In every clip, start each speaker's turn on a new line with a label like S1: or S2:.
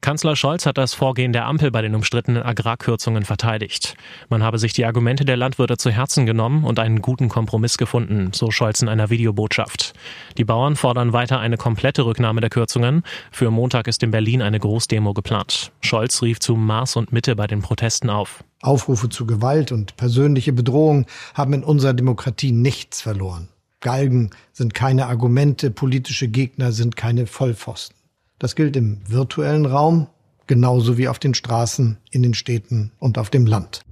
S1: Kanzler Scholz hat das Vorgehen der Ampel bei den umstrittenen Agrarkürzungen verteidigt. Man habe sich die Argumente der Landwirte zu Herzen genommen und einen guten Kompromiss gefunden, so Scholz in einer Videobotschaft. Die Bauern fordern weiter eine komplette Rücknahme der Kürzungen. Für Montag ist in Berlin eine Großdemo geplant. Scholz rief zu Maß und Mitte bei den Protesten auf.
S2: Aufrufe zu Gewalt und persönliche Bedrohung haben in unserer Demokratie nichts verloren. Galgen sind keine Argumente, politische Gegner sind keine Vollpfosten. Das gilt im virtuellen Raum genauso wie auf den Straßen, in den Städten und auf dem Land.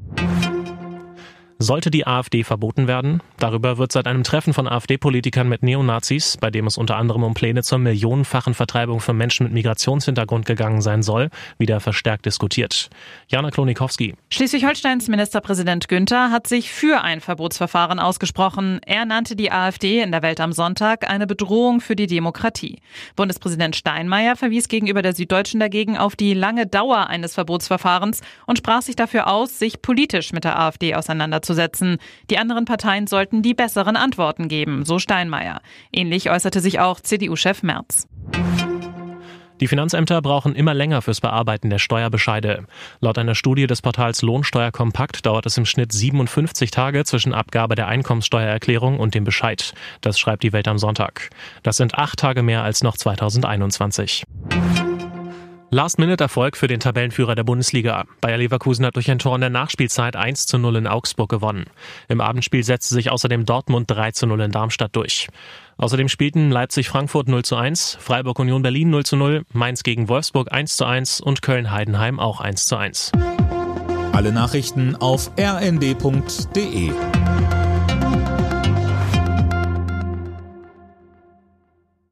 S1: Sollte die AfD verboten werden? Darüber wird seit einem Treffen von AfD-Politikern mit Neonazis, bei dem es unter anderem um Pläne zur millionenfachen Vertreibung von Menschen mit Migrationshintergrund gegangen sein soll, wieder verstärkt diskutiert. Jana Klonikowski.
S3: Schleswig-Holsteins Ministerpräsident Günther hat sich für ein Verbotsverfahren ausgesprochen. Er nannte die AfD in der Welt am Sonntag eine Bedrohung für die Demokratie. Bundespräsident Steinmeier verwies gegenüber der Süddeutschen dagegen auf die lange Dauer eines Verbotsverfahrens und sprach sich dafür aus, sich politisch mit der AfD auseinanderzusetzen auseinanderzusetzen. Die anderen Parteien sollten die besseren Antworten geben, so Steinmeier. Ähnlich äußerte sich auch CDU-Chef Merz.
S1: Die Finanzämter brauchen immer länger fürs Bearbeiten der Steuerbescheide. Laut einer Studie des Portals Lohnsteuerkompakt dauert es im Schnitt 57 Tage zwischen Abgabe der Einkommenssteuererklärung und dem Bescheid. Das schreibt die Welt am Sonntag. Das sind acht Tage mehr als noch 2021. Last-Minute-Erfolg für den Tabellenführer der Bundesliga. Bayer Leverkusen hat durch ein Tor in der Nachspielzeit 1 zu 0 in Augsburg gewonnen. Im Abendspiel setzte sich außerdem Dortmund 3 zu 0 in Darmstadt durch. Außerdem spielten Leipzig-Frankfurt 0 zu 1, Freiburg-Union Berlin 0 zu 0, Mainz gegen Wolfsburg 1 zu 1 und Köln-Heidenheim auch 1 zu 1.
S4: Alle Nachrichten auf rnd.de